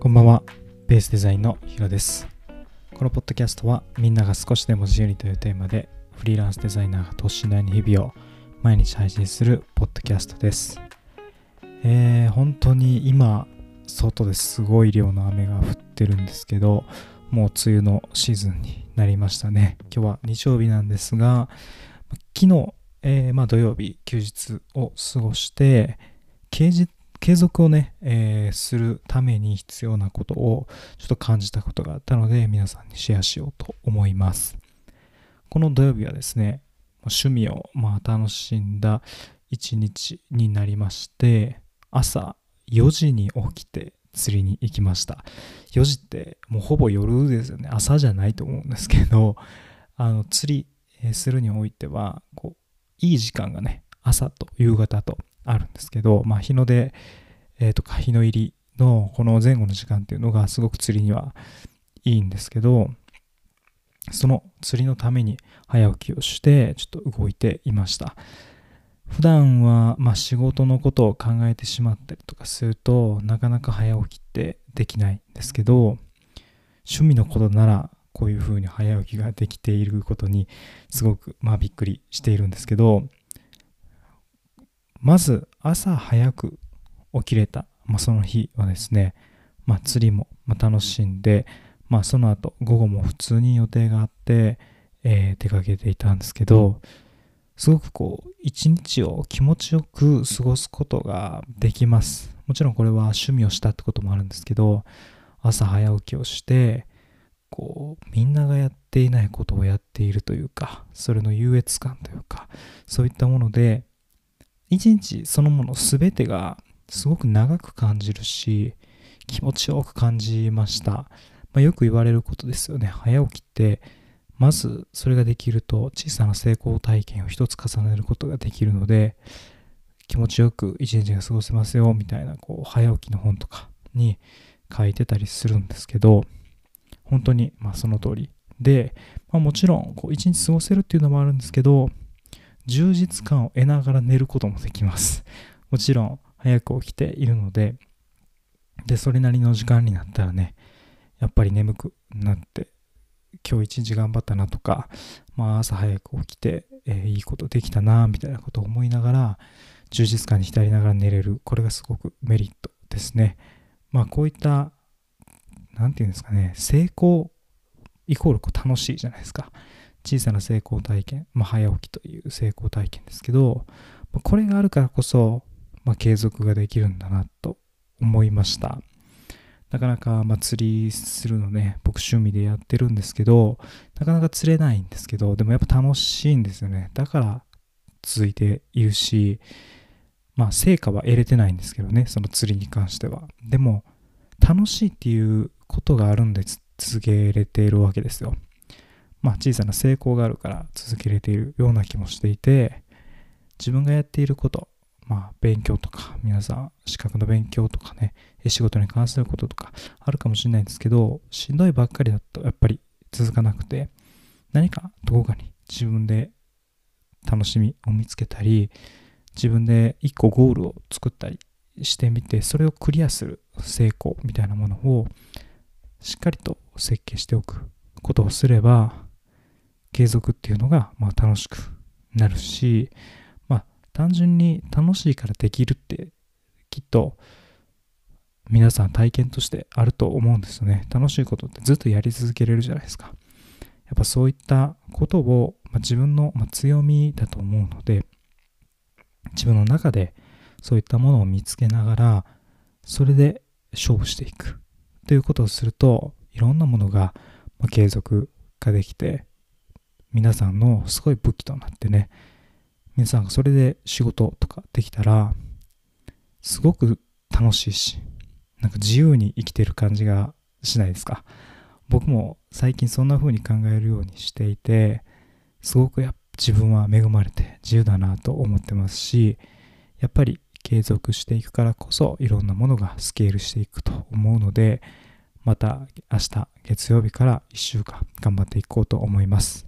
こんばんは、ベースデザインのヒロです。このポッドキャストはみんなが少しでも自由にというテーマでフリーランスデザイナーが等身大に日々を毎日配信するポッドキャストです。えー、本当に今、外ですごい量の雨が降ってるんですけど、もう梅雨のシーズンになりましたね。今日は日曜日なんですが、昨日、えーまあ、土曜日休日を過ごして、継日継続をね、えーするために必要なことをちょっと感じたことがあったので皆さんにシェアしようと思います。この土曜日はですね、趣味をまあ楽しんだ一日になりまして、朝4時に起きて釣りに行きました。4時ってもうほぼ夜ですよね。朝じゃないと思うんですけど、あの釣りするにおいては、こう、いい時間がね、朝と夕方とあるんですけど、まあ日の出、えーとか日の入りのこの前後の時間っていうのがすごく釣りにはいいんですけど、その釣りのために早起きをしてちょっと動いていました。普段はま仕事のことを考えてしまったりとかするとなかなか早起きってできないんですけど趣味のことならこういうふうに早起きができていることにすごくまあびっくりしているんですけどまず朝早く起きれた、まあ、その日はですね、まあ、釣りも楽しんで、まあ、その後午後も普通に予定があって、えー出かけていたんですけどすごくこう一日を気持ちよく過ごすことができます。もちろんこれは趣味をしたってこともあるんですけど朝早起きをしてこうみんながやっていないことをやっているというかそれの優越感というかそういったもので一日そのもの全てがすごく長く感じるし気持ちよく感じました、まあ、よく言われることですよね。早起きってまずそれができると小さな成功体験を一つ重ねることができるので気持ちよく一日が過ごせますよみたいなこう早起きの本とかに書いてたりするんですけど本当にまあその通りで、まあ、もちろんこう一日過ごせるっていうのもあるんですけど充実感を得ながら寝ることもできます。もちろん早く起きているのででそれなりの時間になったらねやっぱり眠くなって今日一日頑張ったなとか、まあ、朝早く起きて、えーいいことできたなみたいなことを思いながら充実感に浸りながら寝れる。これがすごくメリットですね。まあこういったなんていうんですかね成功イコールこう楽しいじゃないですか。小さな成功体験、まあ、早起きという成功体験ですけどまあこれがあるからこそ、まあ、継続ができるんだなと思いました。なかなか、まあ、釣りするのね僕趣味でやってるんですけどなかなか釣れないんですけどでもやっぱ楽しいんですよね。だから続いているしまあ成果は得れてないんですけどねその釣りに関しては。でも楽しいっていうことがあるんで続けれているわけですよ。まあ小さな成功があるから続けれているような気もしていて自分がやっていることまあ勉強とか皆さん資格の勉強とかね仕事に関することとかあるかもしれないんですけどしんどいばっかりだとやっぱり続かなくて何かどこかに自分で楽しみを見つけたり自分で一個ゴールを作ったりしてみてそれをクリアする成功みたいなものをしっかりと設計しておくことをすれば継続っていうのがまあ楽しくなるしまあ単純に楽しいからできるってきっと皆さん体験としてあると思うんですよね。楽しいことってずっとやり続けれるじゃないですか。やっぱそういったことを、まあ、自分の、ま、強みだと思うので自分の中でそういったものを見つけながらそれで勝負していく。ということをするといろんなものが継続ができて皆さんのすごい武器となってね皆さんがそれで仕事とかできたらすごく楽しいしなんか自由に生きてる感じがしないですか。僕も最近そんな風に考えるようにしていてすごくや自分は恵まれて自由だなと思ってますしやっぱり継続していくからこそいろんなものがスケールしていくと思うのでまた明日月曜日から1週間頑張っていこうと思います。